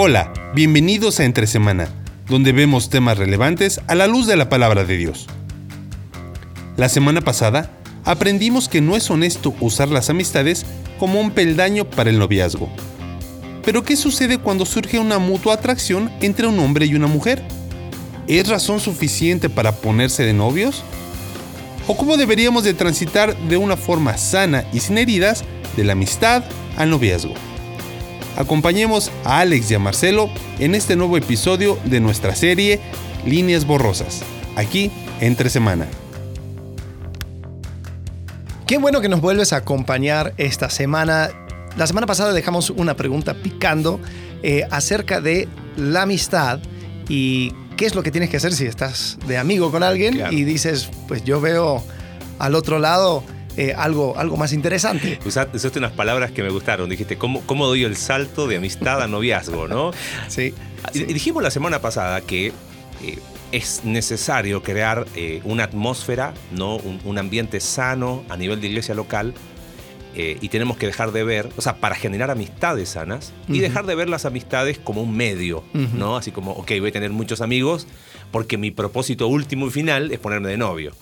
Hola, bienvenidos a Entre Semana, donde vemos temas relevantes a la luz de la palabra de Dios. La semana pasada aprendimos que no es honesto usar las amistades como un peldaño para el noviazgo. Pero ¿qué sucede cuando surge una mutua atracción entre un hombre y una mujer? ¿Es razón suficiente para ponerse de novios? ¿O cómo deberíamos de transitar de una forma sana y sin heridas de la amistad al noviazgo? Acompañemos a Alex y a Marcelo en este nuevo episodio de nuestra serie Líneas Borrosas, aquí entre semana. Qué bueno que nos vuelves a acompañar esta semana. La semana pasada dejamos una pregunta picando eh, acerca de la amistad y qué es lo que tienes que hacer si estás de amigo con alguien Claro. y dices, pues yo veo al otro lado eh, algo, algo más interesante. Usaste, usaste unas palabras que me gustaron. Dijiste, ¿cómo, ¿cómo doy el salto de amistad a noviazgo? ¿no? Sí. Y dijimos la semana pasada que eh, es necesario crear eh, una atmósfera, ¿no? un, un ambiente sano a nivel de iglesia local. eh, y tenemos que dejar de ver, o sea, para generar amistades sanas y dejar de ver las amistades como un medio. ¿no? Así como, ok, voy a tener muchos amigos porque mi propósito último y final es ponerme de novio.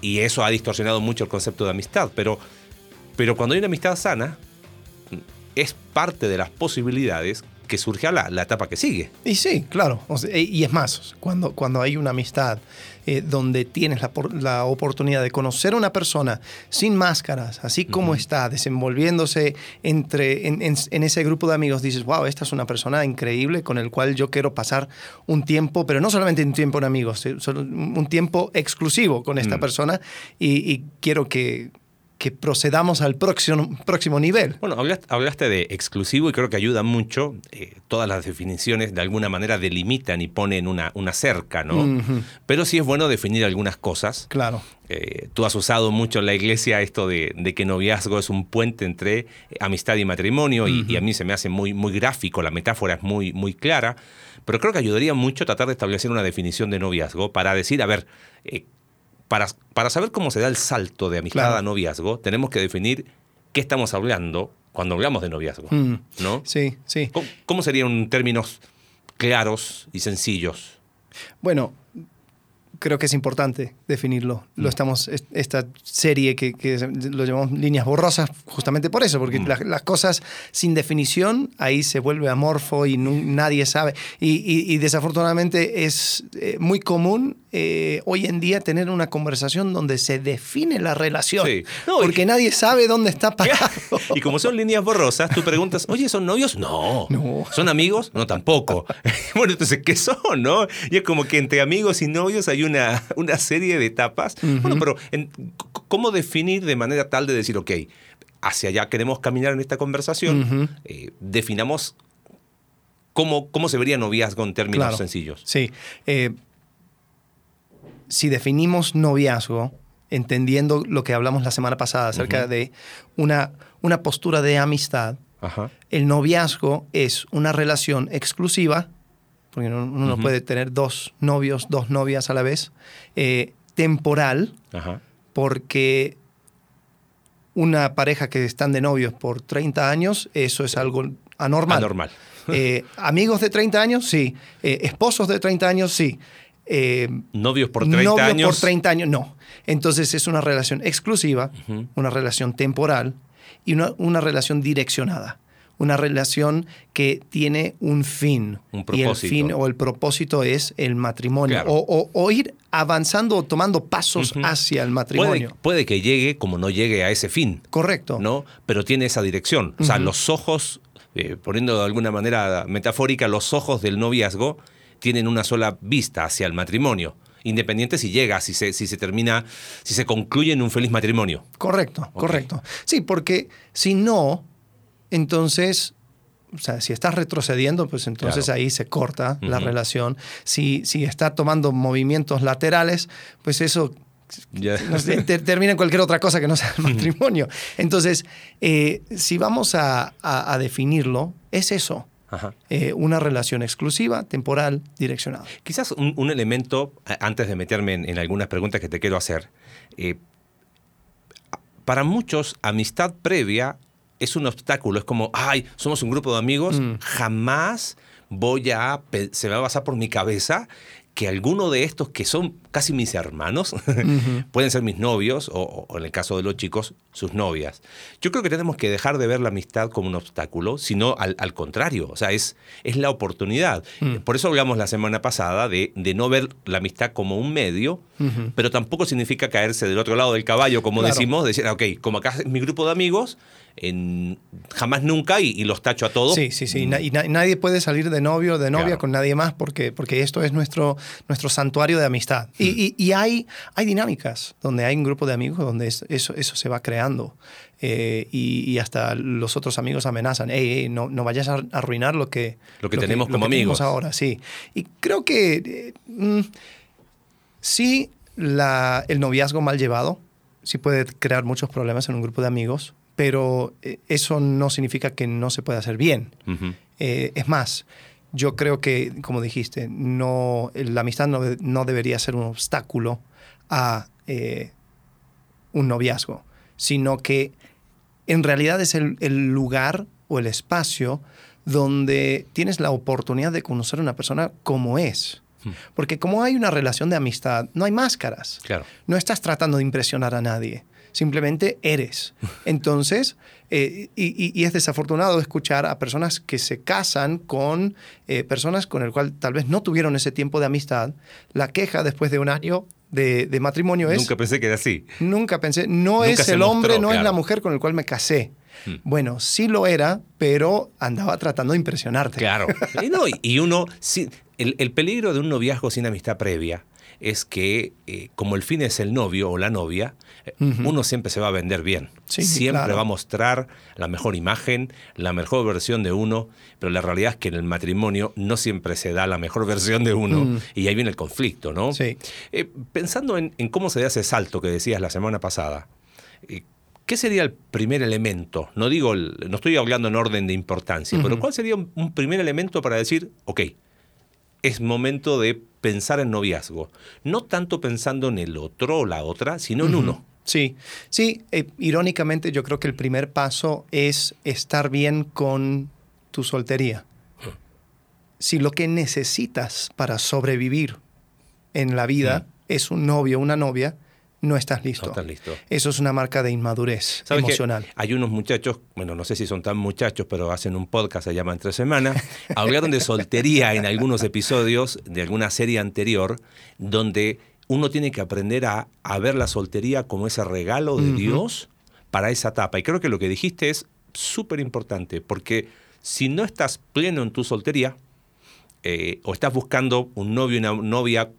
Y eso ha distorsionado mucho el concepto de amistad. Pero, pero cuando hay una amistad sana, es parte de las posibilidades que surge a la, la etapa que sigue. Y sí, claro. O sea, y es más, cuando, cuando hay una amistad eh, donde tienes la, la oportunidad de conocer a una persona sin máscaras, así como está, desenvolviéndose entre, en, en- en ese grupo de amigos, dices, wow, esta es una persona increíble con el cual yo quiero pasar un tiempo, pero no solamente un tiempo en amigos, eh, un tiempo exclusivo con esta Mm. persona y, y quiero que, que procedamos al próximo, próximo nivel. Bueno, hablaste, hablaste de exclusivo y creo que ayuda mucho. eh, todas las definiciones de alguna manera delimitan y ponen una, una cerca, ¿no? Pero sí es bueno definir algunas cosas. Claro. Eh, tú has usado mucho en la iglesia esto de, de que noviazgo es un puente entre eh, amistad y matrimonio y a mí se me hace muy, muy gráfico, la metáfora es muy, muy clara, pero creo que ayudaría mucho tratar de establecer una definición de noviazgo para decir, a ver, eh, para, para saber cómo se da el salto de amistad Claro. a noviazgo, tenemos que definir qué estamos hablando cuando hablamos de noviazgo, Mm. ¿no? Sí, sí. ¿Cómo, cómo serían términos claros y sencillos? Bueno, creo que es importante definirlo. Lo estamos, es- esta serie que, que lo llamamos líneas borrosas, justamente por eso, porque Mm. las, las cosas sin definición, ahí se vuelve amorfo y nadie sabe. Y, y- y desafortunadamente es eh, muy común eh, hoy en día tener una conversación donde se define la relación, Sí. No, y- porque nadie sabe dónde está parado. Y como son líneas borrosas, tú preguntas, oye, ¿son novios? No. No. ¿Son amigos? No, tampoco. bueno, entonces, ¿qué son, no? Y es como que entre amigos y novios hay una, una serie de etapas. Bueno, pero en- ¿cómo definir de manera tal de decir, ok, hacia allá queremos caminar en esta conversación? Eh, definamos cómo, cómo se vería noviazgo en términos Claro. sencillos. Sí. Eh, si definimos noviazgo, entendiendo lo que hablamos la semana pasada acerca de una, una postura de amistad, Ajá. el noviazgo es una relación exclusiva, porque uno uno no Ujú. puede tener dos novios, dos novias a la vez, eh, temporal, Ajá. porque una pareja que están de novios por 30 años, eso es algo anormal. Anormal. Eh, amigos de 30 años, sí. Eh, esposos de 30 años, sí. Eh, Novios por 30 novio años. por 30 años, no. Entonces es una relación exclusiva, Ujú. una relación temporal y una, una relación direccionada. Una relación que tiene un fin. Un Y el propósito. fin o el propósito es el matrimonio. Claro. O, o- o ir avanzando o tomando pasos hacia el matrimonio. puede que llegue como no llegue a ese fin. Correcto. ¿no? Pero tiene esa dirección. O sea, los ojos, eh, poniendo de alguna manera metafórica, los ojos del noviazgo tienen una sola vista hacia el matrimonio. Independiente si llega, si se, si se termina, si se concluye en un feliz matrimonio. Correcto, correcto. Sí, porque si no, entonces, o sea, si estás retrocediendo, pues entonces Claro. ahí se corta la relación. Si, si está tomando movimientos laterales, pues eso termina en cualquier otra cosa que no sea el matrimonio. Entonces, eh, si vamos a, a- a definirlo, es eso. Ajá. eh, una relación exclusiva, temporal, direccionada. Quizás un, un elemento, antes de meterme en, en algunas preguntas que te quiero hacer, eh, para muchos amistad previa es un obstáculo, es como, ay, somos un grupo de amigos, Mm. jamás voy a, se me va a pasar por mi cabeza que alguno de estos que son casi mis hermanos pueden ser mis novios o, o en el caso de los chicos, sus novias. Yo creo que tenemos que dejar de ver la amistad como un obstáculo, sino al, al contrario, o sea, es, es la oportunidad. Por eso hablamos la semana pasada de, de no ver la amistad como un medio, pero tampoco significa caerse del otro lado del caballo, como Claro. decimos, decir, ok, como acá es mi grupo de amigos, en, jamás nunca y, y los tacho a todos. Sí, sí, sí. Y na- Y na- nadie puede salir de novio o de novia Claro. con nadie más porque, porque esto es nuestro, nuestro santuario de amistad. Y, y- y hay, hay dinámicas donde hay un grupo de amigos donde es- eso, eso se va creando. Eh, y, y hasta los otros amigos amenazan, "Ey, ey, no, no vayas a arruinar lo que, Lo que tenemos como amigos". ahora, sí. Y creo que eh, mm, sí, la- el noviazgo mal llevado sí puede crear muchos problemas en un grupo de amigos, pero eh, eso no significa que no se pueda hacer bien. Eh, es más, yo creo que, como dijiste, no, la amistad no, no debería ser un obstáculo a eh, un noviazgo, sino que en realidad es el, el lugar o el espacio donde tienes la oportunidad de conocer a una persona como es. Porque como hay una relación de amistad, no hay máscaras. Claro. No estás tratando de impresionar a nadie, simplemente eres. Entonces, eh, y, es desafortunado escuchar a personas que se casan con eh, personas con el cual tal vez no tuvieron ese tiempo de amistad. La queja después de un año de, de matrimonio es... Nunca pensé que era así. Nunca pensé, no Nunca es el mostró, hombre, no es la mujer con el cual me casé. Hmm. Bueno, sí lo era, pero andaba tratando de impresionarte. Claro. Y, no, y- y uno, sí, el, el peligro de un noviazgo sin amistad previa es que, eh, como el fin es el novio o la novia, uno siempre se va a vender bien. Sí, siempre claro. va a mostrar la mejor imagen, la mejor versión de uno, pero la realidad es que en el matrimonio no siempre se da la mejor versión de uno Mm. y ahí viene el conflicto, ¿no? Sí. Eh, pensando en, en cómo se da ese salto que decías la semana pasada, eh, ¿qué sería el primer elemento? No digo, el- no estoy hablando en orden de importancia, pero. ¿cuál sería un, un primer elemento para decir, ok, es momento de pensar en noviazgo? No tanto pensando en el otro o la otra, sino en uno. Sí, sí, eh, irónicamente yo creo que el primer paso es estar bien con tu soltería. Si lo que necesitas para sobrevivir en la vida es un novio o una novia, no estás listo. No estás listo. Eso es una marca de inmadurez emocional. Hay unos muchachos, bueno, no sé si son tan muchachos, pero hacen un podcast, se llama Entre Semana. Hablaron de soltería en algunos episodios de alguna serie anterior, donde uno tiene que aprender a, a ver la soltería como ese regalo de. Dios para esa etapa. Y creo que lo que dijiste es súper importante, porque si no estás pleno en tu soltería, eh, o estás buscando un novio y una novia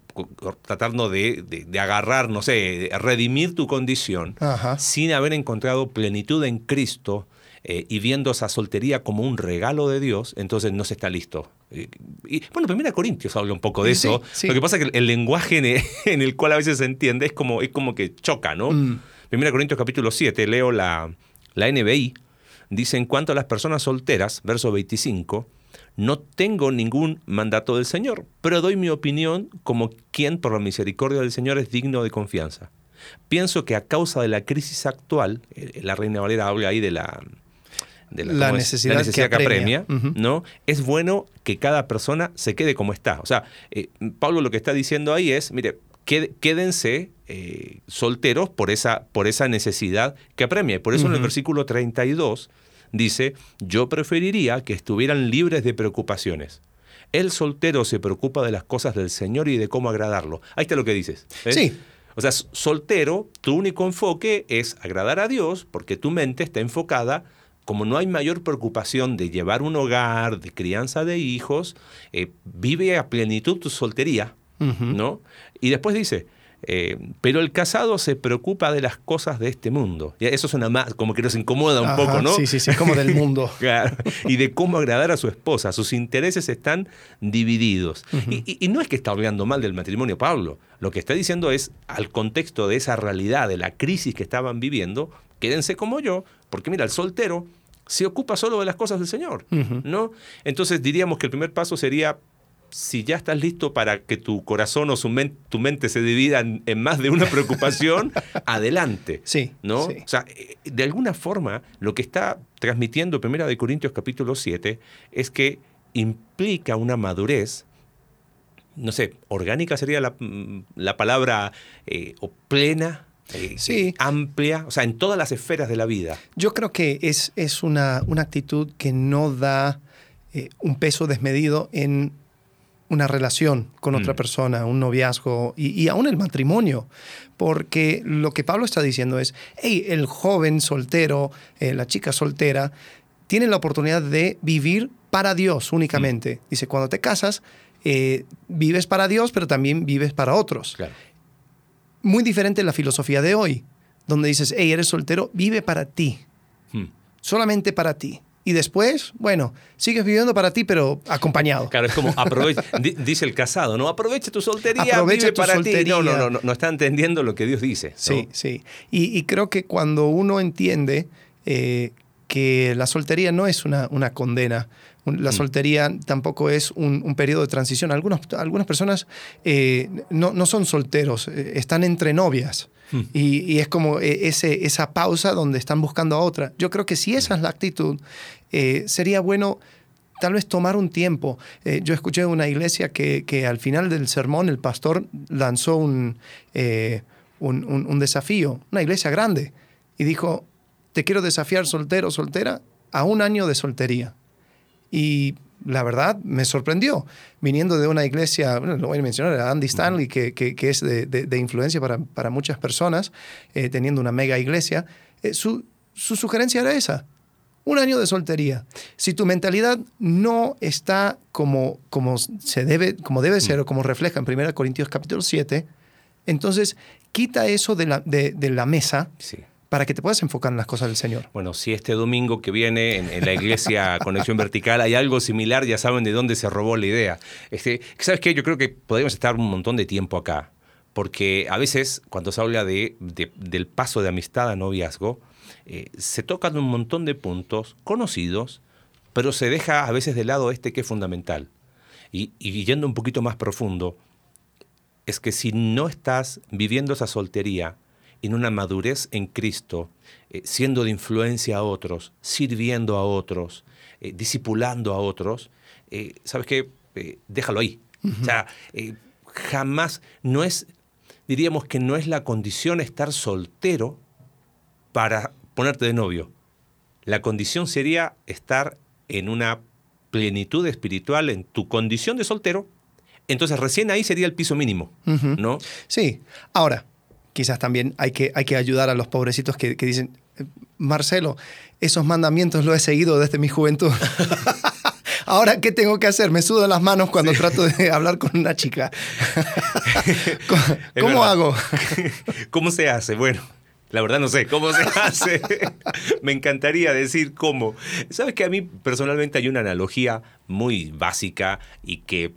tratando de, de- de agarrar, no sé, redimir tu condición, Ajá. sin haber encontrado plenitud en Cristo eh, y viendo esa soltería como un regalo de Dios, entonces no se está listo. Eh, Y, bueno, Primera Corintios habla un poco de Sí, eso. sí. Lo que pasa es que el, el lenguaje en el, en el cual a veces se entiende es como, es como que choca, ¿no? Mm. Primera Corintios capítulo 7, leo la, la NBI, dice, en cuanto a las personas solteras, verso 25, no tengo ningún mandato del Señor, pero doy mi opinión como quien por la misericordia del Señor es digno de confianza. Pienso que a causa de la crisis actual, eh, la Reina Valera habla ahí de la, de La necesidad La necesidad que que apremia. ¿no? Es bueno que cada persona se quede como está. O sea, eh, Pablo lo que está diciendo ahí es, mire, quédense eh, solteros por esa, por esa necesidad que apremia. Y Por eso en el versículo 32 dice, yo preferiría que estuvieran libres de preocupaciones. El soltero se preocupa de las cosas del Señor y de cómo agradarlo. Ahí está lo que dices. Sí. O sea, soltero, tu único enfoque es agradar a Dios porque tu mente está enfocada, como no hay mayor preocupación de llevar un hogar, de crianza de hijos, eh, vive a plenitud tu soltería. ¿no? Y después dice, eh, pero el casado se preocupa de las cosas de este mundo. Y eso suena más, como que nos incomoda un Ajá, poco, ¿no? Sí, sí, sí, como del mundo. Claro, y de cómo agradar a su esposa. Sus intereses están divididos. y, y- y no es que está hablando mal del matrimonio Pablo. Lo que está diciendo es, al contexto de esa realidad, de la crisis que estaban viviendo, quédense como yo, porque mira, el soltero se ocupa solo de las cosas del Señor. ¿no? Entonces diríamos que el primer paso sería, si ya estás listo para que tu corazón o su men- tu mente se divida en, más de una preocupación, adelante. Sí, ¿no? sí. O sea, eh, de alguna forma, lo que está transmitiendo Primera de Corintios capítulo 7 es que implica una madurez, no sé, orgánica sería la, mm, la palabra, eh, o plena, eh, Sí. amplia, o sea, en todas las esferas de la vida. Yo creo que es, es una, una actitud que no da eh, un peso desmedido en una relación con otra Mm. persona, un noviazgo y, y aún el matrimonio. Porque lo que Pablo está diciendo es, hey, el joven soltero, eh, la chica soltera, tiene la oportunidad de vivir para Dios únicamente. Dice, cuando te casas, eh, vives para Dios, pero también vives para otros Claro. muy diferente la filosofía de hoy, donde dices, hey, eres soltero, vive para ti, Hmm. solamente para ti. Y después, bueno, sigues viviendo para ti, pero acompañado. Claro, es como aprovecha, di- dice el casado, ¿no? Aprovecha tu soltería, Aprovecha vive tu para ti. soltería. No, no, no, no, no está entendiendo lo que Dios dice. ¿no? Sí, sí. Y, y creo que cuando uno entiende eh, que la soltería no es una, una condena, la Mm. soltería tampoco es un, un periodo de transición. Algunos, algunas personas eh, no, no son solteros, eh, están entre novias. Mm. Y, y es como ese, esa pausa donde están buscando a otra. Yo creo que si esa es la actitud, eh, sería bueno tal vez tomar un tiempo. Eh, yo escuché una iglesia que, que al final del sermón el pastor lanzó un, eh, un, desafío, una iglesia grande, y dijo, te quiero desafiar soltero, soltera, a un año de soltería. Y la verdad me sorprendió, viniendo de una iglesia, bueno, lo voy a mencionar, Andy Stanley, que, que- es de, de- influencia para, para muchas personas, teniendo una mega iglesia, su, su sugerencia era esa, un año de soltería. Si tu mentalidad no está como, como, se debe, como debe ser o como refleja en 1 Corintios capítulo 7, entonces quita eso de la, de, de la mesa Sí. para que te puedas enfocar en las cosas del Señor. Bueno, si este domingo que viene en, en la iglesia Conexión Vertical hay algo similar, ya saben de dónde se robó la idea. Este, ¿Sabes qué? Yo creo que podríamos estar un montón de tiempo acá, porque a veces cuando se habla de, de- del paso de amistad a noviazgo, eh, se tocan un montón de puntos conocidos, pero se deja a veces de lado este que es fundamental. Y, y yendo un poquito más profundo, es que si no estás viviendo esa soltería en una madurez en Cristo, eh, siendo de influencia a otros, sirviendo a otros, eh, discipulando a otros, eh, ¿sabes qué? Eh, déjalo ahí. O sea, jamás, no es, diríamos que no es la condición estar soltero para ponerte de novio. La condición sería estar en una plenitud espiritual en tu condición de soltero. Entonces recién ahí sería el piso mínimo. ¿no? Sí, ahora, quizás también hay que, hay que ayudar a los pobrecitos que, que dicen, "Eh, Marcelo, esos mandamientos los he seguido desde mi juventud. Ahora, ¿qué tengo que hacer? Me sudan las manos cuando trato de hablar con una chica. ¿Cómo, hago? ¿Cómo se hace? Bueno, la verdad no sé cómo se hace. Me encantaría decir cómo. Sabes que a mí personalmente hay una analogía muy básica y que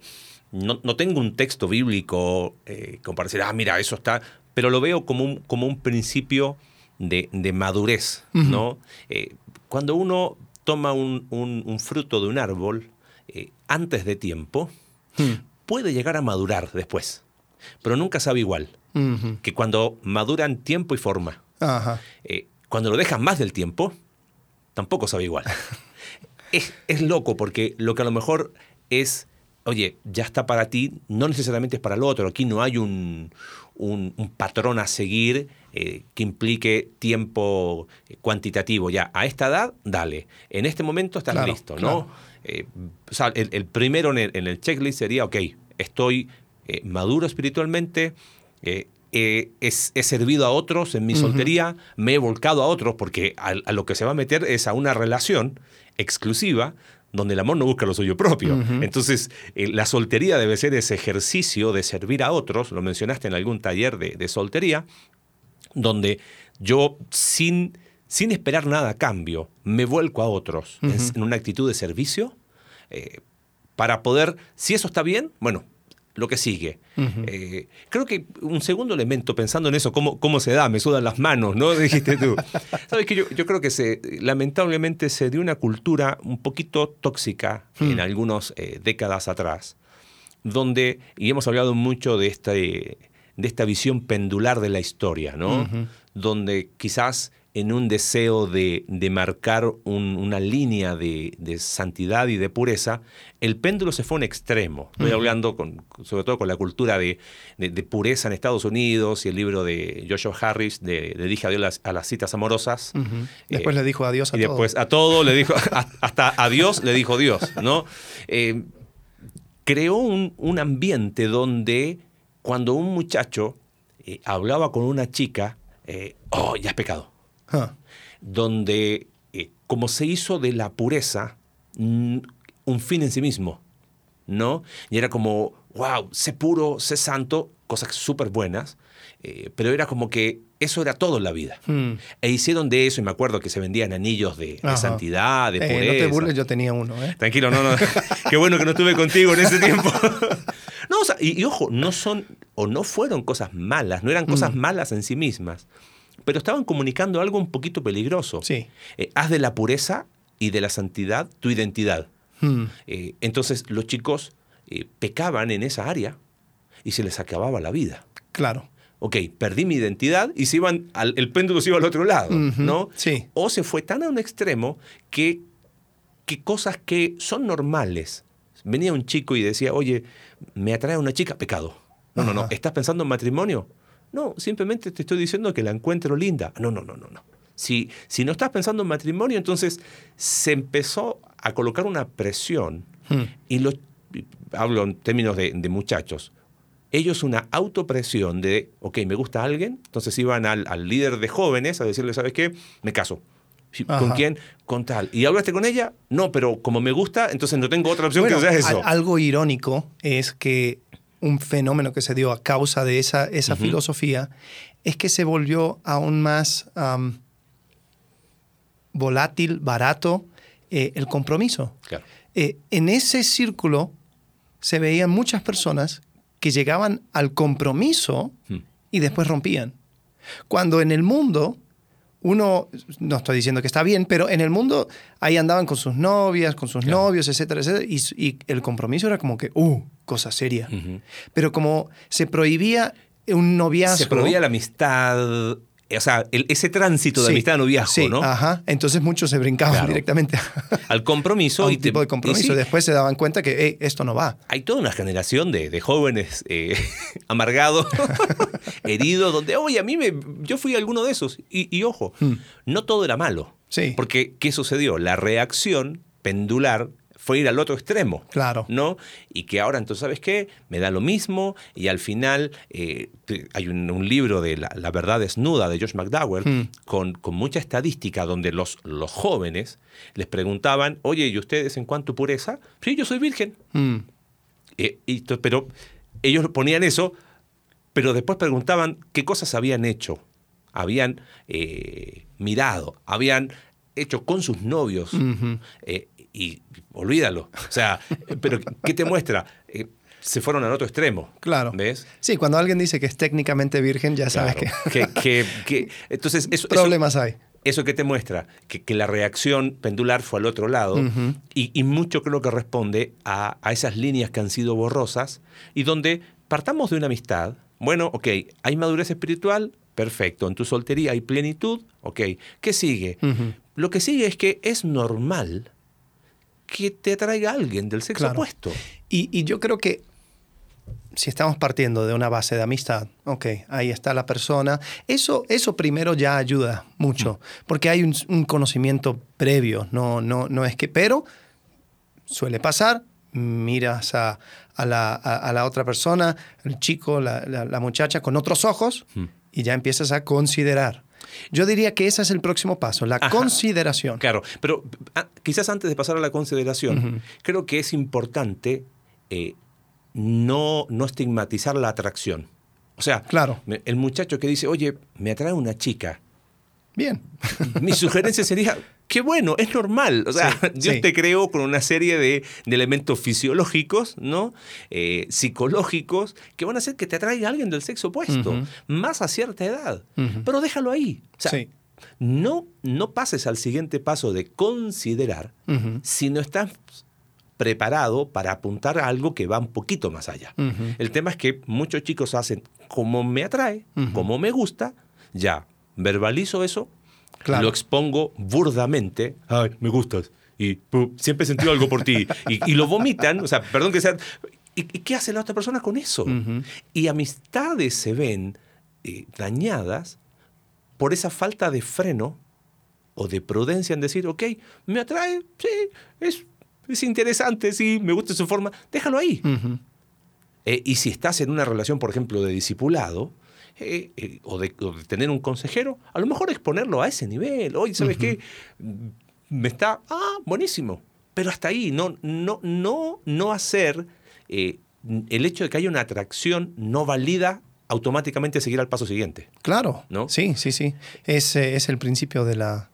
no, no tengo un texto bíblico eh, como para decir, ah, mira, eso está, pero lo veo como un, como un principio de, de madurez, ¿no? Eh, cuando uno toma un, un- un fruto de un árbol eh, antes de tiempo, puede llegar a madurar después, pero nunca sabe igual que cuando maduran tiempo y forma. Ajá. Eh, cuando lo dejan más del tiempo, tampoco sabe igual. es, es loco porque lo que a lo mejor es, oye, ya está para ti, no necesariamente es para el otro. Aquí no hay un, un- un patrón a seguir eh, que implique tiempo eh, cuantitativo. Ya, a esta edad, dale. En este momento estás Claro, listo, claro. ¿no? Eh, o sea, el, el primero en el, en el checklist sería, ok, estoy eh, maduro espiritualmente, eh, es- he servido a otros en mi soltería, me he volcado a otros, porque a, a lo que se va a meter es a una relación exclusiva donde el amor no busca lo suyo propio. Entonces, eh, la soltería debe ser ese ejercicio de servir a otros, lo mencionaste en algún taller de, de soltería, donde yo sin, sin esperar nada a cambio, me vuelco a otros. En, una actitud de servicio eh, para poder, si eso está bien, bueno, lo que sigue. Eh, creo que un segundo elemento, pensando en eso, cómo, cómo se da, me sudan las manos, ¿no? Dijiste tú. Sabes que yo, yo creo que se, lamentablemente se dio una cultura un poquito tóxica en Hmm. algunas décadas atrás, donde, y hemos hablado mucho de, este, de esta visión pendular de la historia, ¿no? Donde quizás en un deseo de, de marcar un- una línea de, de santidad y de pureza, el péndulo se fue a un extremo. Estoy hablando con, sobre todo con la cultura de, de- pureza en Estados Unidos y el libro de Joshua Harris de, Dije adiós a las, a las citas amorosas. Ujú. Después Eh, le dijo adiós a y todo. después a todo le dijo, hasta a Dios le dijo Dios, ¿no? Eh, creó un, un ambiente donde cuando un muchacho eh, hablaba con una chica, eh, oh, ya es pecado. Ah, Donde, eh, como se hizo de la pureza un fin en sí mismo, ¿no? Y era como, wow, sé puro, sé santo, cosas súper buenas, eh, pero era como que eso era todo en la vida. mm. E hicieron de eso, y me acuerdo que se vendían anillos de, de santidad, de Eh, pureza. no te burles, yo tenía uno. ¿eh? Tranquilo, no, no. Qué bueno que no estuve contigo en ese tiempo. No, o sea, y, y ojo, no son o no fueron cosas malas, no eran cosas Mm. malas en sí mismas, pero estaban comunicando algo un poquito peligroso. Sí. Eh, haz de la pureza y de la santidad tu identidad. Mm. Eh, entonces los chicos eh, pecaban en esa área y se les acababa la vida. Claro. Ok, perdí mi identidad y se iban al- el péndulo se iba al otro lado, ¿no? sí. O se fue tan a un extremo que, que cosas que son normales. Venía un chico y decía, oye, me atrae una chica, pecado. No, no, no. ¿Estás pensando en matrimonio? No, simplemente te estoy diciendo que la encuentro linda. No, no, no, no, no. Si, si no estás pensando en matrimonio, entonces se empezó a colocar una presión Mm. y lo, hablo en términos de, de muchachos, ellos una autopresión de, ok, me gusta alguien, entonces iban al, al líder de jóvenes a decirle, ¿sabes qué? Me caso. ¿Con quién? Con tal. ¿Y hablaste con ella? No, pero como me gusta, entonces no tengo otra opción Bueno, que sea eso. al- algo irónico es que un fenómeno que se dio a causa de esa, esa filosofía es que se volvió aún más volátil, barato, eh, el compromiso. Claro. Eh, en ese círculo se veían muchas personas que llegaban al compromiso Hmm. y después rompían. Cuando en el mundo, uno, no estoy diciendo que está bien, pero en el mundo ahí andaban con sus novias, con sus Claro. novios, etcétera, etcétera, y, y el compromiso era como que, uh, cosa seria. Pero como se prohibía un noviazgo. Se prohibía la amistad, o sea, el- ese tránsito de Sí, amistad a noviazgo, sí, ¿no? Ajá, entonces muchos se brincaban Claro. directamente Al compromiso. a un y te- tipo de y compromiso. sí, Después se daban cuenta que "Ey, esto no va. hay toda una generación de, de jóvenes eh, amargados, heridos, donde, oye, a mí me, yo fui alguno de esos. Y, y ojo, Hmm. no todo era malo. Sí. Porque, ¿qué sucedió? La reacción pendular fue ir al otro extremo. Claro. ¿No? Y que ahora, entonces, ¿sabes qué? Me da lo mismo y al final eh, hay un, un libro de la, La verdad desnuda de Josh McDowell Hmm. con, con mucha estadística donde los, los jóvenes les preguntaban, oye, ¿y ustedes en cuanto a pureza? Sí, yo soy virgen. Mm, Eh, y pero ellos ponían eso, pero después preguntaban qué cosas habían hecho. Habían eh, mirado, habían hecho con sus novios. eh, y olvídalo. O sea, pero ¿qué te muestra? Eh, se fueron al otro extremo. Claro. ¿Ves? Sí, cuando alguien dice que es técnicamente virgen, ya sabes Claro. que Que- que- que- entonces, eso, eso- problemas hay. ¿Eso qué te muestra? Que, que la reacción pendular fue al otro lado y, y mucho creo que responde a, a esas líneas que han sido borrosas y donde partamos de una amistad. Bueno, ok, hay madurez espiritual, perfecto. En tu soltería hay plenitud, ok. ¿Qué sigue? Lo que sigue es que es normal que te atraiga alguien del sexo Claro. opuesto. Y, y yo creo que si estamos partiendo de una base de amistad, ok, ahí está la persona, eso, eso primero ya ayuda mucho, porque hay un, un conocimiento previo, no, no, no es que, pero suele pasar, miras a, a la, a- a la otra persona, el chico, la, la- la muchacha, con otros ojos y ya empiezas a considerar. Yo diría que ese es el próximo paso, la Ajá. consideración. Claro, pero ah, quizás antes de pasar a la consideración, creo que es importante eh, no, no estigmatizar la atracción. O sea, Claro. el muchacho que dice, oye, me atrae una chica, Bien. mi sugerencia sería, qué bueno, es normal. O sea, Sí, Dios sí. te creó con una serie de, de elementos fisiológicos, ¿no? Eh, psicológicos, que van a hacer que te atraiga alguien del sexo opuesto, más a cierta edad. Pero déjalo ahí. O sea, Sí. no, no pases al siguiente paso de considerar si no estás preparado para apuntar a algo que va un poquito más allá. El tema es que muchos chicos hacen como me atrae, como me gusta, ya, verbalizo eso, Claro. lo expongo burdamente. Ay, me gustas. Y siempre he sentido algo por ti. Y, y lo vomitan, o sea, perdón que sea. ¿Y, y qué hace la otra persona con eso? Y amistades se ven eh, dañadas por esa falta de freno o de prudencia en decir, ok, me atrae, sí, es, es interesante, sí, me gusta su forma, déjalo ahí. Eh, y si estás en una relación, por ejemplo, de discipulado, eh, eh, o, de, o de tener un consejero, a lo mejor exponerlo a ese nivel. Oye, ¿sabes qué? Me está. Ah, buenísimo. Pero hasta ahí, no, no, no, no hacer eh, el hecho de que haya una atracción no valida automáticamente seguir al paso siguiente. Claro. ¿No? Sí, sí, sí. Es, es el principio de la,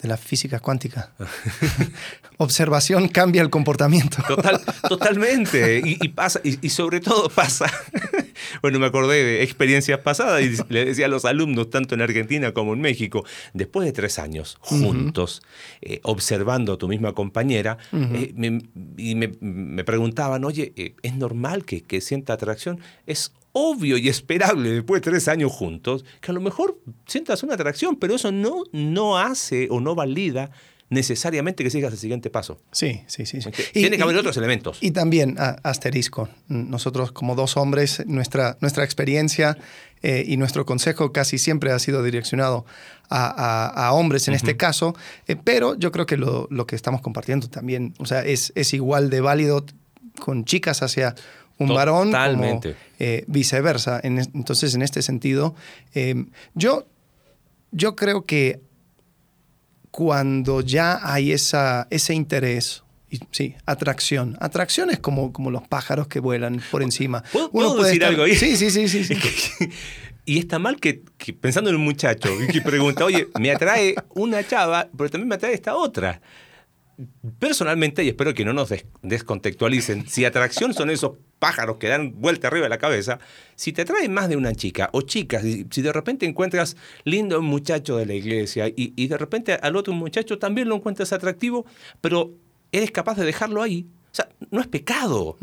de la física cuántica. Observación cambia el comportamiento. Total, totalmente. Y, y pasa, y, y sobre todo pasa. Bueno, me acordé de experiencias pasadas y le decía a los alumnos, tanto en Argentina como en México, después de tres años juntos, eh, observando a tu misma compañera, eh, me- y me, me preguntaban, oye, eh, ¿es normal que, que sienta atracción? Es obvio y esperable después de tres años juntos que a lo mejor sientas una atracción, pero eso no, no hace o no valida necesariamente que sigas el siguiente paso. Sí, sí, sí. sí. Tiene Y- que haber y- otros elementos. Y también, a- asterisco, nosotros como dos hombres, nuestra, nuestra experiencia eh, y nuestro consejo casi siempre ha sido direccionado a, a- a hombres en este caso, eh, pero yo creo que lo, lo que estamos compartiendo también, o sea, es, es igual de válido con chicas hacia un varón como Totalmente. eh, viceversa. En es- entonces, en este sentido, yo, yo creo que cuando ya hay esa, ese interés, sí, atracción. Atracción es como, como los pájaros que vuelan por encima. ¿Puedo- puedo decir algo ahí? Sí, sí, sí, sí. sí. Y está mal que, que pensando en un muchacho y que pregunta, oye, me atrae una chava, pero también me atrae esta otra. Personalmente, y espero que no nos des- descontextualicen, si atracción son esos pájaros que dan vuelta arriba de la cabeza, si te atrae más de una chica o chicas, si si de repente encuentras lindo un muchacho de la iglesia y, y de repente al otro muchacho también lo encuentras atractivo, pero eres capaz de dejarlo ahí, o sea, no es pecado.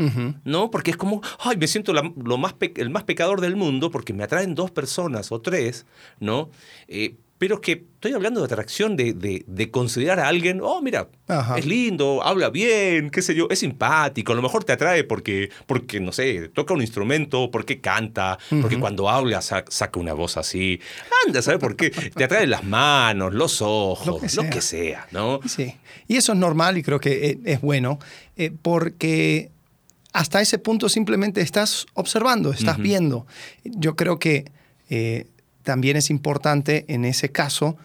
¿no? Porque es como, ay, me siento la- lo más el más pecador del mundo porque me atraen dos personas o tres, ¿no? Eh, pero es que estoy hablando de atracción, de, de- de considerar a alguien, oh, mira, Ajá. es lindo, habla bien, qué sé yo, es simpático, a lo mejor te atrae porque, porque no sé, toca un instrumento, porque canta, porque cuando habla sa- saca una voz así. Anda, ¿sabes por qué? Te atrae las manos, los ojos, Lo lo que sea. ¿no? Sí. Y eso es normal y creo que eh, es bueno, eh, porque hasta ese punto simplemente estás observando, estás viendo. Yo creo que eh, también es importante en ese caso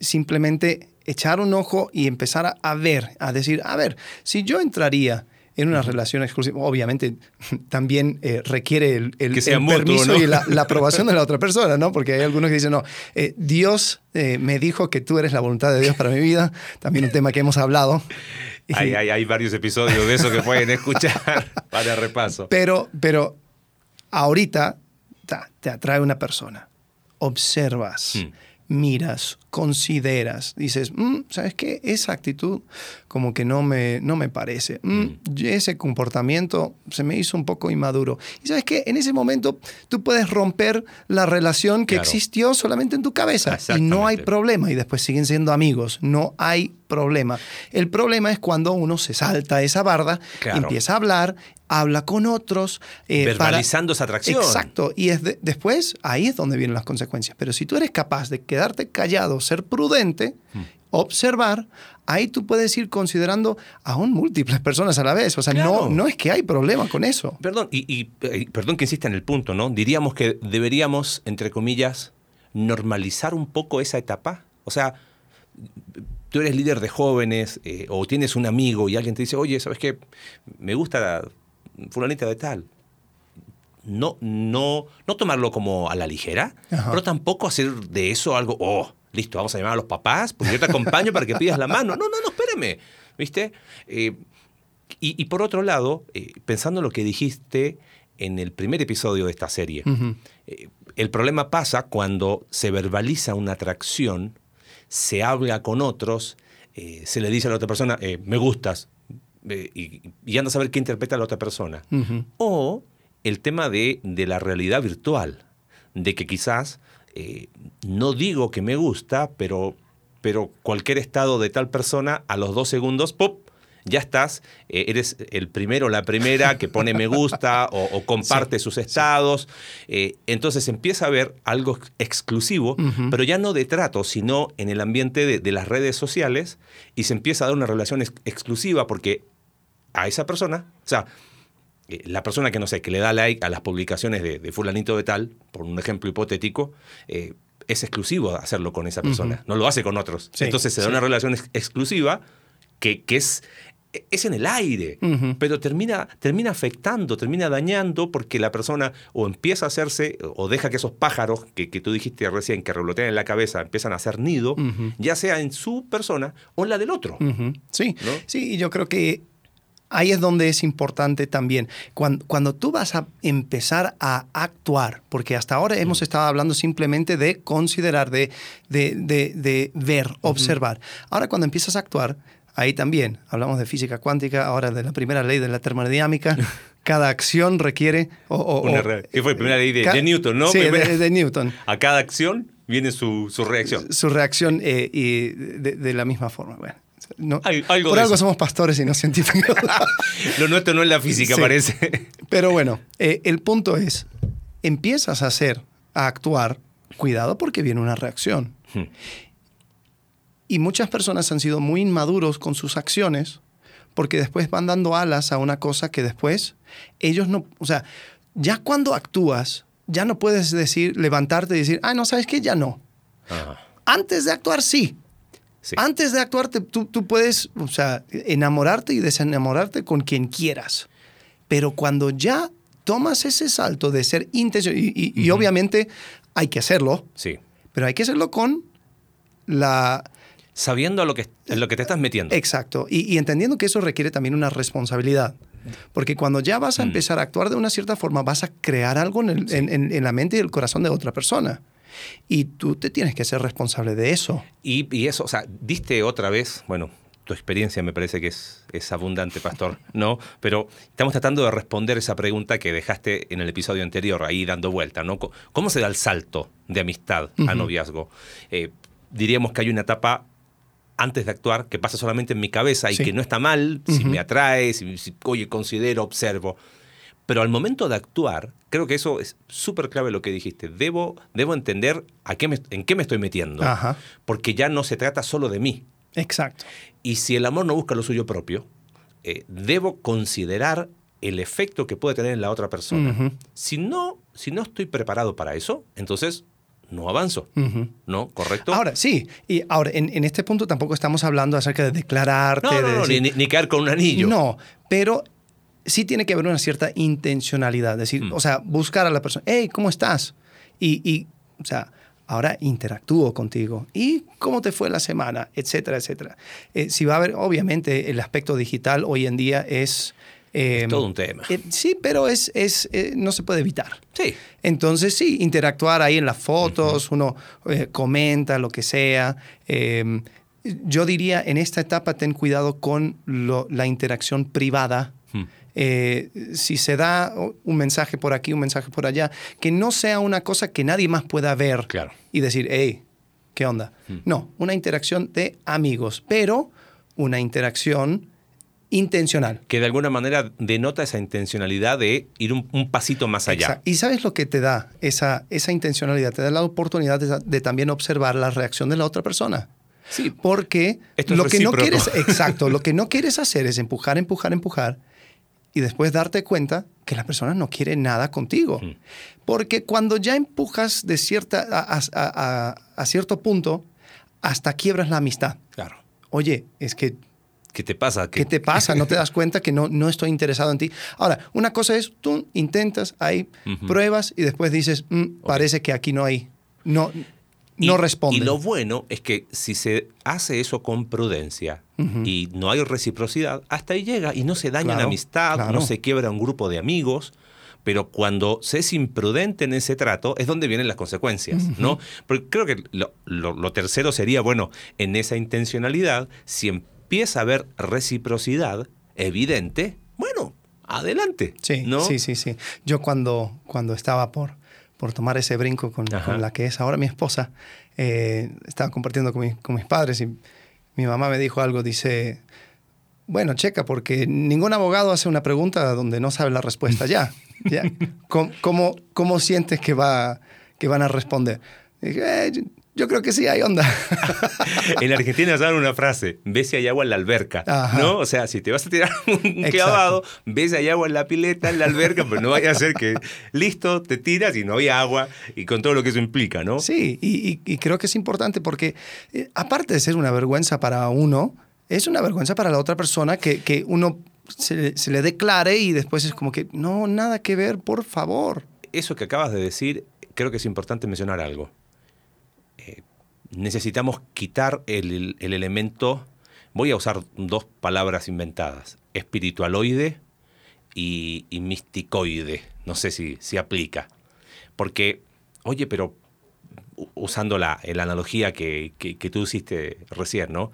simplemente echar un ojo y empezar a, a ver, a decir, a ver, si yo entraría en una relación exclusiva, obviamente también eh, requiere el, el- Que sea el mutuo, permiso ¿no? y la, la aprobación de la otra persona, ¿no? Porque hay algunos que dicen, no, eh, Dios eh, me dijo que tú eres la voluntad de Dios para mi vida, también un tema que hemos hablado. Hay, hay- hay varios episodios de eso que pueden escuchar para repaso. Pero, pero ahorita ta, te atrae una persona, observas, Hmm. miras, consideras, dices, "Mm, ¿sabes qué? Esa actitud como que no me, no me parece. Mm, Hmm. Ese comportamiento se me hizo un poco inmaduro. Y sabes qué? En ese momento tú puedes romper la relación que Claro. existió solamente en tu cabeza y no hay problema y después siguen siendo amigos. No hay problema. El problema es cuando uno se salta esa barda, Claro. empieza a hablar, habla con otros. eh, para- Verbalizando esa atracción. Exacto. Y es de- después ahí es donde vienen las consecuencias. Pero si tú eres capaz de quedarte callado, ser prudente, Hmm. observar, ahí tú puedes ir considerando aún múltiples personas a la vez. O sea, Claro. no, no es que hay problema con eso. Perdón, y, y, eh, perdón que insista en el punto, ¿no? Diríamos que deberíamos, entre comillas, normalizar un poco esa etapa. O sea, tú eres líder de jóvenes eh, o tienes un amigo y alguien te dice, oye, ¿sabes qué? Me gusta la fulanita de tal. No, no, no tomarlo como a la ligera, Ajá. pero tampoco hacer de eso algo, oh, listo, vamos a llamar a los papás, porque yo te acompaño para que pidas la mano. No, no, no, espérame. ¿Viste? Eh, y, y por otro lado, eh, pensando en lo que dijiste en el primer episodio de esta serie, eh, el problema pasa cuando se verbaliza una atracción, se habla con otros, eh, se le dice a la otra persona, eh, me gustas, eh, y, y anda a saber qué interpreta la otra persona. O el tema de, de la realidad virtual, de que quizás no digo que me gusta, pero pero cualquier estado de tal persona, a los dos segundos, ¡pop! Ya estás, eh, eres el primero o la primera que pone me gusta o, o comparte sus estados. Eh, entonces empieza a haber algo exclusivo, pero ya no de trato, sino en el ambiente de, de, las redes sociales y se empieza a dar una relación ex exclusiva porque a esa persona, o sea, eh, la persona que no sé, que le da like a las publicaciones de, de fulanito de tal, por un ejemplo hipotético, eh, es exclusivo hacerlo con esa persona, uh -huh. no lo hace con otros. Sí, Entonces se da sí. una relación ex exclusiva que, que, es es en el aire, uh -huh. pero termina, termina afectando, termina dañando porque la persona o empieza a hacerse o deja que esos pájaros que, que tú dijiste recién que revolotean en la cabeza empiezan a hacer nido, uh -huh. ya sea en su persona o en la del otro. Uh -huh. Sí, ¿no? sí, y yo creo que ahí es donde es importante también. Cuando, cuando, tú vas a empezar a actuar, porque hasta ahora hemos estado hablando simplemente de considerar, de, de, de, de ver, observar. Ahora cuando empiezas a actuar, ahí también hablamos de física cuántica, ahora de la primera ley de la termodinámica. cada acción requiere... O, o, Una ¿Qué fue? Primera ley de, de Newton, ¿no? Sí, primera, de, de, Newton. A cada acción viene su, su reacción. Su reacción eh, y de, de, la misma forma. Bueno, no, algo por algo eso. somos pastores y no científicos. Lo nuestro no es la física, sí. parece. Pero bueno, eh, el punto es, empiezas a hacer, a actuar, cuidado porque viene una reacción. Hmm. Y muchas personas han sido muy inmaduros con sus acciones porque después van dando alas a una cosa que después ellos no, o sea, ya cuando actúas, ya no puedes decir, levantarte y decir, ah, no, ¿sabes qué? Ya no. Ajá. Antes de actuar, sí. sí. Antes de actuar, tú, tú puedes, o sea, enamorarte y desenamorarte con quien quieras. Pero cuando ya tomas ese salto de ser intencional, y, y, uh -huh. y obviamente hay que hacerlo, sí. pero hay que hacerlo con la sabiendo a lo que, en lo que te estás metiendo. Exacto. Y, y, entendiendo que eso requiere también una responsabilidad. Porque cuando ya vas a mm. empezar a actuar de una cierta forma, vas a crear algo en, el, sí. en, en, en, la mente y el corazón de otra persona. Y tú te tienes que ser responsable de eso. Y, y eso, o sea, diste otra vez, bueno, tu experiencia me parece que es, es, abundante, pastor, ¿no? Pero estamos tratando de responder esa pregunta que dejaste en el episodio anterior, ahí dando vuelta, ¿no? ¿Cómo se da el salto de amistad a noviazgo? Eh, diríamos que hay una etapa antes de actuar que pasa solamente en mi cabeza y sí. que no está mal, uh -huh. si me atrae, si, si, oye, considero, observo. Pero al momento de actuar, creo que eso es súper clave lo que dijiste. Debo, debo entender a qué me, en qué me estoy metiendo. Ajá. Porque ya no se trata solo de mí. Exacto. Y si el amor no busca lo suyo propio, eh, debo considerar el efecto que puede tener en la otra persona. Uh -huh. si, no, si no estoy preparado para eso, entonces no avanzo. Uh -huh. ¿No? ¿Correcto? Ahora, sí. Y ahora, en, en, este punto tampoco estamos hablando acerca de declararte. No, no, de no decir, ni, ni, caer con un anillo. No, pero sí tiene que haber una cierta intencionalidad. Es decir, mm. o sea, buscar a la persona. Hey, ¿cómo estás? Y, y, o sea, ahora interactúo contigo. ¿Y cómo te fue la semana? Etcétera, etcétera. Eh, si va a haber, obviamente, el aspecto digital hoy en día es... Eh, es todo un tema. Eh, sí, pero es, es eh, no se puede evitar. Sí. Entonces, sí, interactuar ahí en las fotos, uh -huh. uno comenta lo que sea. Em, yo diría, en esta etapa, ten cuidado con lo, la interacción privada. Hmm. Eh, si se da un mensaje por aquí, un mensaje por allá, que no sea una cosa que nadie más pueda ver claro. y decir, hey, ¿qué onda? Hmm. No, una interacción de amigos, pero una interacción intencional. Que de alguna manera denota esa intencionalidad de ir un, un pasito más allá. Exacto. Y sabes lo que te da esa, esa intencionalidad, te da la oportunidad de, de también observar la reacción de la otra persona. Sí, porque lo que no quieres, exacto, lo que no quieres hacer es empujar, empujar, empujar y después darte cuenta que la persona no quiere nada contigo. Mm. Porque cuando ya empujas de cierta a, a, a, a, cierto punto, hasta quiebras la amistad. Claro. Oye, es que ¿Qué te pasa? ¿Qué, ¿Qué te pasa? ¿No te das cuenta que no, no estoy interesado en ti? Ahora, una cosa es, tú intentas, hay uh -huh. pruebas y después dices, mm, okay. parece que aquí no hay, no, no y, responde. Y lo bueno es que si se hace eso con prudencia uh -huh. y no hay reciprocidad, hasta ahí llega y no se daña claro, la amistad, claro. no se quiebra un grupo de amigos. Pero cuando se es imprudente en ese trato es donde vienen las consecuencias, uh -huh. ¿no? Porque creo que lo, lo, lo, tercero sería, bueno, en esa intencionalidad, si empieza a haber reciprocidad evidente, bueno, adelante. Sí, ¿no? sí, sí, sí. Yo cuando, cuando estaba por, por tomar ese brinco con, con, la que es ahora mi esposa, eh, estaba compartiendo con, mi- con mis padres y mi mamá me dijo algo, dice, bueno, checa, porque ningún abogado hace una pregunta donde no sabe la respuesta ya. ¿ya? ¿Cómo, cómo, cómo sientes que, va, que van a responder? Dije, "Eh, yo, creo que sí, hay onda. En Argentina usaban una frase, ves si hay agua en la alberca, Ajá. ¿no? O sea, si te vas a tirar un Exacto. clavado, ves si hay agua en la pileta, en la alberca, pero no vaya a ser que, listo, te tiras y no había agua y con todo lo que eso implica, ¿no? Sí, y, y- y creo que es importante porque eh, aparte de ser una vergüenza para uno, es una vergüenza para la otra persona que, que uno se, se le declare y después es como que, no, nada que ver, por favor. Eso que acabas de decir, creo que es importante mencionar algo. Necesitamos quitar el, el elemento, voy a usar dos palabras inventadas, espiritualoide y, y misticoide. No sé si, si aplica. Porque, oye, pero usando la, la analogía que, que- que tú hiciste recién, ¿no?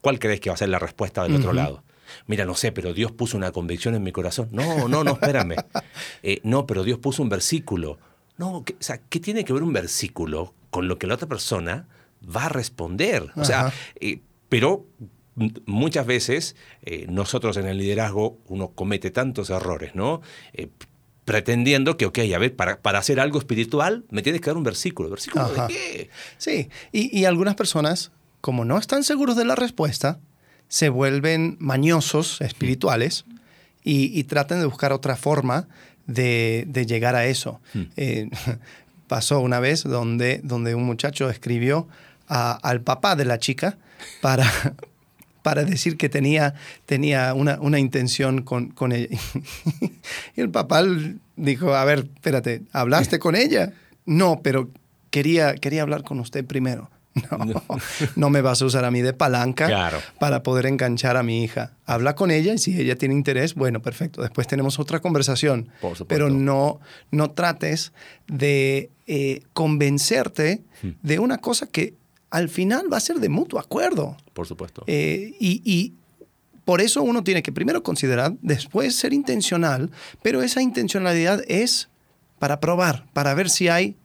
¿Cuál crees que va a ser la respuesta del otro lado? Mira, no sé, pero Dios puso una convicción en mi corazón. No, no, no, espérame. Eh, no, pero Dios puso un versículo. No, ¿qué, o sea, ¿qué tiene que ver un versículo con lo que la otra persona va a responder? O sea, eh, pero muchas veces eh, nosotros en el liderazgo uno comete tantos errores, ¿no? Eh, pretendiendo que, ok, a ver, para, para hacer algo espiritual me tienes que dar un versículo. ¿Versículo Ajá. de qué? Sí, y, y algunas personas, como no están seguros de la respuesta, se vuelven mañosos espirituales y, y tratan de buscar otra forma de, de llegar a eso. Eh, pasó una vez donde, donde un muchacho escribió a- al papá de la chica para, para decir que tenía, tenía una, una intención con, con ella. y el papá dijo, a ver, espérate, ¿hablaste con ella? No, pero quería, quería hablar con usted primero. No, no me vas a usar a mí de palanca Claro. para poder enganchar a mi hija. Habla con ella y si ella tiene interés, bueno, perfecto. Después tenemos otra conversación. Por supuesto. Pero no, no trates de eh, convencerte Hmm. de una cosa que al final va a ser de mutuo acuerdo. Por supuesto. Eh, y, y por eso uno tiene que primero considerar, después ser intencional, pero esa intencionalidad es para probar, para ver si hay,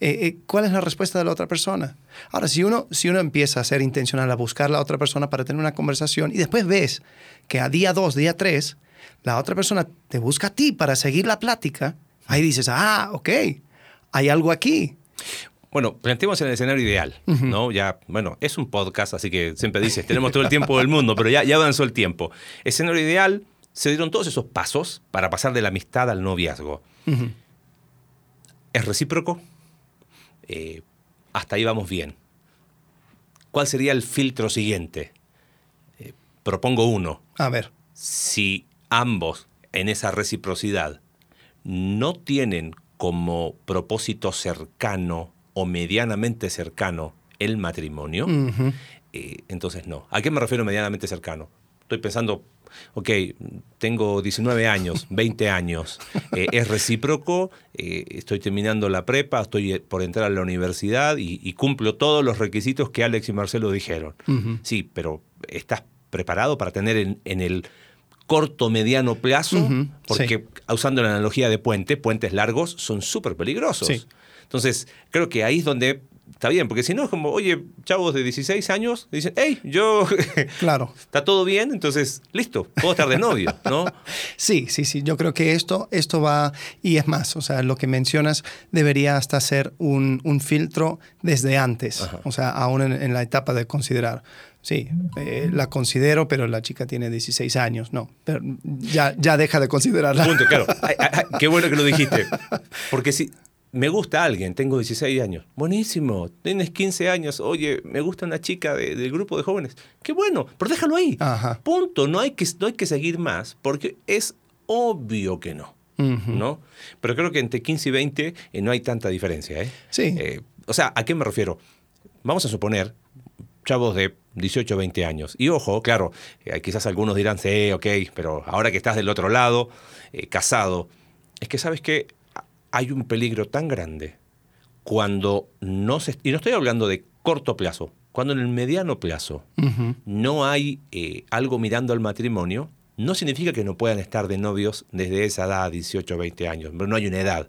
eh, eh, cuál es la respuesta de la otra persona. Ahora, si uno, si uno empieza a ser intencional, a buscar a la otra persona para tener una conversación y después ves que a día 2, día 3, la otra persona te busca a ti para seguir la plática, ahí dices, ah, ok, hay algo aquí. Bueno, planteemos el escenario ideal, ¿no? Ya, bueno, es un podcast, así que siempre dices, tenemos todo el tiempo del mundo, pero ya, ya avanzó el tiempo. Escenario ideal, se dieron todos esos pasos para pasar de la amistad al noviazgo. ¿Es recíproco? Eh, hasta ahí vamos bien. ¿Cuál sería el filtro siguiente? Eh, propongo uno. A ver, si ambos en esa reciprocidad no tienen como propósito cercano o medianamente cercano el matrimonio, eh, entonces no. ¿A qué me refiero medianamente cercano? Estoy pensando, ok, tengo 19 años, 20 años, eh, es recíproco, eh, estoy terminando la prepa, estoy por entrar a la universidad y, y cumplo todos los requisitos que Alex y Marcelo dijeron. Sí, pero ¿estás preparado para tener en, en el corto, mediano plazo? Porque usando la analogía de puente, puentes largos son súper peligrosos. Sí. Entonces, creo que ahí es donde está bien, porque si no es como, oye, chavos de 16 años, dicen, hey, yo, claro. está todo bien, entonces, listo, puedo estar de novio, ¿no? Sí, sí, sí. Yo creo que esto, esto va, y es más, o sea, lo que mencionas debería hasta ser un, un filtro desde antes, Ajá. o sea, aún en, en la etapa de considerar. Sí, eh, la considero, pero la chica tiene 16 años. No, pero ya, ya deja de considerarla. Punto, claro. Ay, ay, ay, qué bueno que lo dijiste. Porque si me gusta alguien, tengo 16 años, buenísimo. Tienes 15 años, oye, me gusta una chica de- del grupo de jóvenes. Qué bueno, pero déjalo ahí. Ajá. Punto. No hay, que, no hay que seguir más, porque es obvio que no. ¿no? Pero creo que entre 15 y 20 eh, no hay tanta diferencia. ¿eh? Sí. Eh, o sea, ¿a qué me refiero? Vamos a suponer chavos de 18 o 20 años. Y ojo, claro, eh, quizás algunos dirán, sí, ok, pero ahora que estás del otro lado, casado, es que sabes que hay un peligro tan grande cuando no se... Y no estoy hablando de corto plazo, cuando en el mediano plazo no hay eh, algo mirando al matrimonio, no significa que no puedan estar de novios desde esa edad, 18 o 20 años, no hay una edad.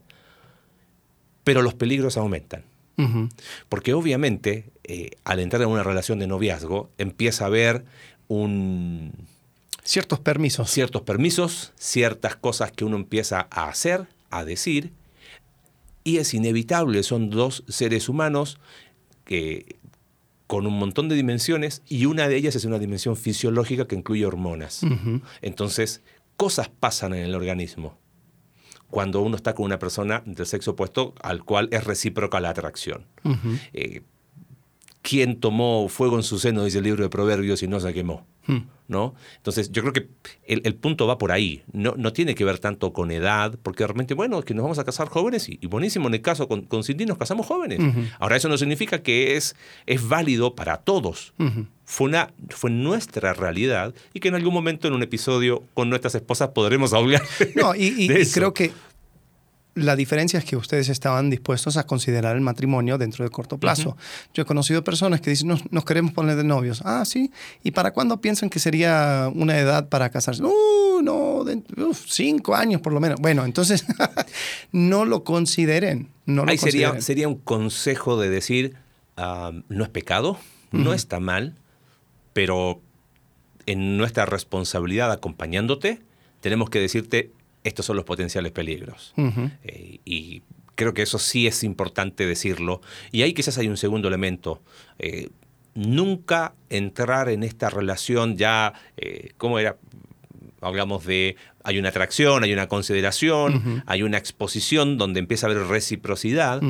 Pero los peligros aumentan. Porque obviamente eh, al entrar en una relación de noviazgo empieza a haber un... Ciertos permisos. Ciertos permisos, ciertas cosas que uno empieza a hacer, a decir, y es inevitable, son dos seres humanos que con un montón de dimensiones y una de ellas es una dimensión fisiológica que incluye hormonas. Entonces, cosas pasan en el organismo cuando uno está con una persona del sexo opuesto al cual es recíproca la atracción. Eh, ¿Quién tomó fuego en su seno, dice el libro de Proverbios, y no se quemó? Hmm. ¿No? Entonces, yo creo que el, punto va por ahí. No, no, tiene que ver tanto con edad, porque realmente, bueno, es que nos vamos a casar jóvenes y, buenísimo, en el caso con, con Cindy nos casamos jóvenes. Ahora, eso no significa que es, es válido para todos. fue, una, fue nuestra realidad y que en algún momento en un episodio con nuestras esposas podremos hablar. No, y, creo que la diferencia es que ustedes estaban dispuestos a considerar el matrimonio dentro de corto plazo. Yo he conocido personas que dicen, nos, queremos poner de novios. Ah, sí. ¿Y para cuándo piensan que sería una edad para casarse? Uh, no, cinco años por lo menos. Bueno, entonces no lo consideren. No Ahí Sería, sería un consejo de decir, no es pecado, no está mal, pero en nuestra responsabilidad acompañándote, tenemos que decirte, estos son los potenciales peligros. Eh, y creo que eso sí es importante decirlo. Y ahí quizás hay un segundo elemento. Eh, nunca entrar en esta relación ya, eh, ¿cómo era? Hablamos de, hay una atracción, hay una consideración, hay una exposición donde empieza a haber reciprocidad.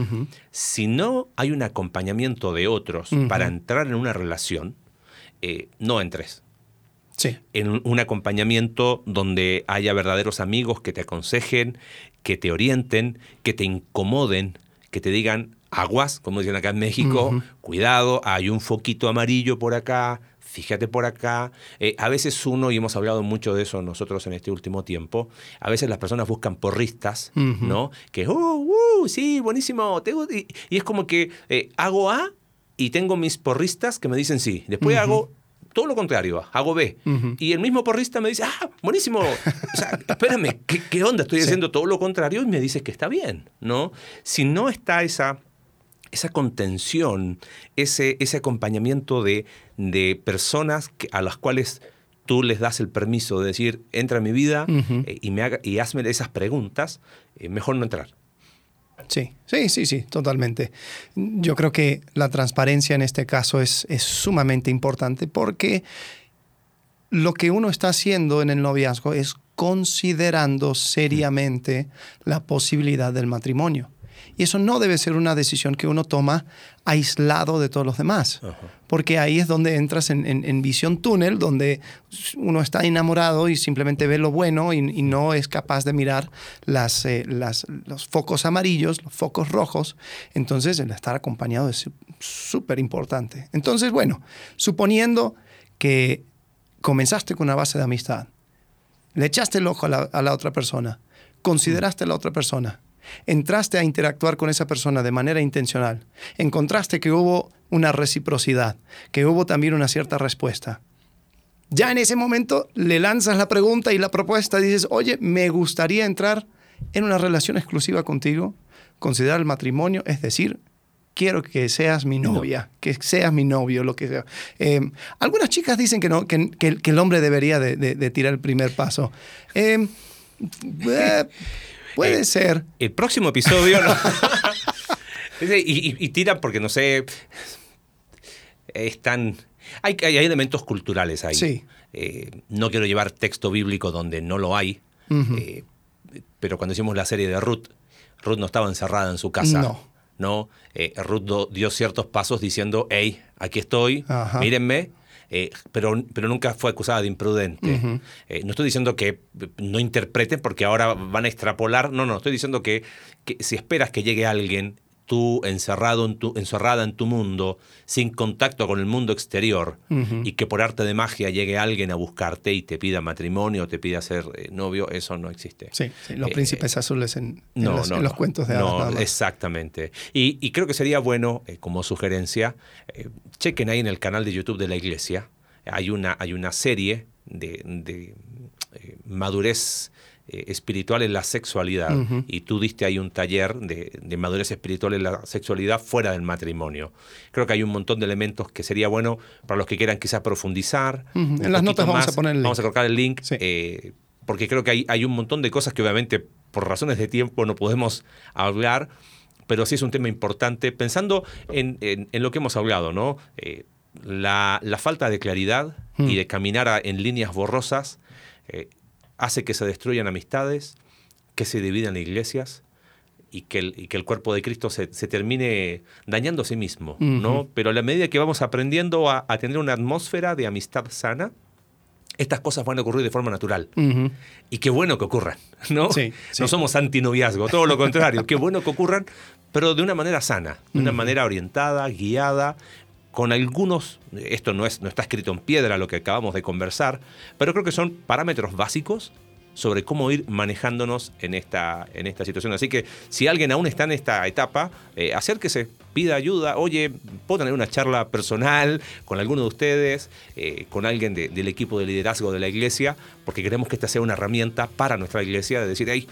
Si no hay un acompañamiento de otros para entrar en una relación, no entres. En un acompañamiento donde haya verdaderos amigos que te aconsejen, que te orienten, que te incomoden, que te digan aguas, como dicen acá en México, cuidado, hay un foquito amarillo por acá, fíjate por acá. Eh, a veces uno, y hemos hablado mucho de eso nosotros en este último tiempo, a veces las personas buscan porristas, ¿no? Que, oh, uh, sí, buenísimo, y, y, es como que eh, hago A y tengo mis porristas que me dicen sí. Después hago todo lo contrario, hago B. Y el mismo porrista me dice, ah, buenísimo. O sea, espérame, ¿qué, onda? Estoy haciendo todo lo contrario y me dice que está bien, ¿no? Si no está esa, esa contención, ese, ese acompañamiento de, de personas a las cuales tú les das el permiso de decir, entra en mi vida eh, y, me haga, y hazme esas preguntas, eh, mejor no entrar. Sí, sí, sí, sí, totalmente. Yo creo que la transparencia en este caso es, es sumamente importante porque lo que uno está haciendo en el noviazgo es considerando seriamente la posibilidad del matrimonio. Y eso no debe ser una decisión que uno toma aislado de todos los demás, porque ahí es donde entras en, visión túnel, donde uno está enamorado y simplemente ve lo bueno y, no es capaz de mirar las, eh, las, los focos amarillos, los focos rojos. Entonces, el estar acompañado es súper importante. Entonces, bueno, suponiendo que comenzaste con una base de amistad, le echaste el ojo a la, a la otra persona, consideraste a la otra persona, entraste a interactuar con esa persona de manera intencional, encontraste que hubo una reciprocidad, que hubo también una cierta respuesta. Ya en ese momento le lanzas la pregunta y la propuesta, dices, oye, me gustaría entrar en una relación exclusiva contigo, considerar el matrimonio, es decir, quiero que seas mi novia, que seas mi novio, lo que sea. Eh, algunas chicas dicen que, no, que, el hombre debería de, tirar el primer paso. Eh, eh, Puede eh, ser. El próximo episodio. y, tiran porque no sé. Están. Hay, hay, elementos culturales ahí. Sí. Eh, no quiero llevar texto bíblico donde no lo hay. Eh, pero cuando hicimos la serie de Ruth, Ruth no estaba encerrada en su casa. No. ¿no? Ruth dio ciertos pasos diciendo, hey, aquí estoy, mírenme. Eh, pero, pero nunca fue acusada de imprudente. Eh, no estoy diciendo que no interpreten porque ahora van a extrapolar, no, no, estoy diciendo que, que si esperas que llegue alguien tú encerrado en tu, encerrada en tu mundo, sin contacto con el mundo exterior, y que por arte de magia llegue alguien a buscarte y te pida matrimonio o te pida ser eh, novio, eso no existe. Sí, los príncipes azules en, los, cuentos de hadas. No, exactamente. Y, creo que sería bueno, eh, como sugerencia, eh, chequen ahí en el canal de YouTube de la iglesia, hay una, hay una serie de, de madurez eh, espiritual en la sexualidad y tú diste ahí un taller de, madurez espiritual en la sexualidad fuera del matrimonio. Creo que hay un montón de elementos que sería bueno para los que quieran quizás profundizar. En las notas vamos a poner el link. Vamos a colocar el link. Eh, porque creo que hay, hay un montón de cosas que obviamente por razones de tiempo no podemos hablar, pero sí es un tema importante, pensando en, lo que hemos hablado, ¿no? Eh, la, falta de claridad y de caminar en líneas borrosas hace que se destruyan amistades, que se dividan iglesias y que el, que el cuerpo de Cristo se, termine dañando a sí mismo, ¿no? Pero a la medida que vamos aprendiendo a, tener una atmósfera de amistad sana, estas cosas van a ocurrir de forma natural. Y qué bueno que ocurran, ¿no? No somos antinoviazgo, todo lo contrario, qué bueno que ocurran, pero de una manera sana, de una manera orientada, guiada, con algunos, esto no, es, no está escrito en piedra lo que acabamos de conversar, pero creo que son parámetros básicos sobre cómo ir manejándonos en esta, en esta situación. Así que si alguien aún está en esta etapa, eh, acérquese, pida ayuda. Oye, puedo tener una charla personal con alguno de ustedes, eh, con alguien del equipo de liderazgo de la iglesia, porque queremos que esta sea una herramienta para nuestra iglesia de decir, hey,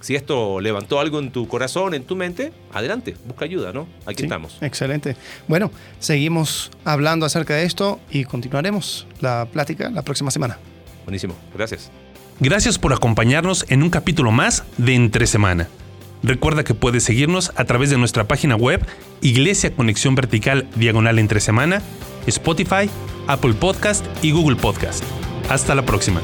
si esto levantó algo en tu corazón, en tu mente, adelante, busca ayuda, ¿no? Aquí estamos. Excelente. Bueno, seguimos hablando acerca de esto y continuaremos la plática la próxima semana. Buenísimo, gracias. Gracias por acompañarnos en un capítulo más de Entre Semana. Recuerda que puedes seguirnos a través de nuestra página web Iglesia Conexión Vertical Diagonal Entre Semana, Spotify, Apple Podcast y Google Podcast. Hasta la próxima.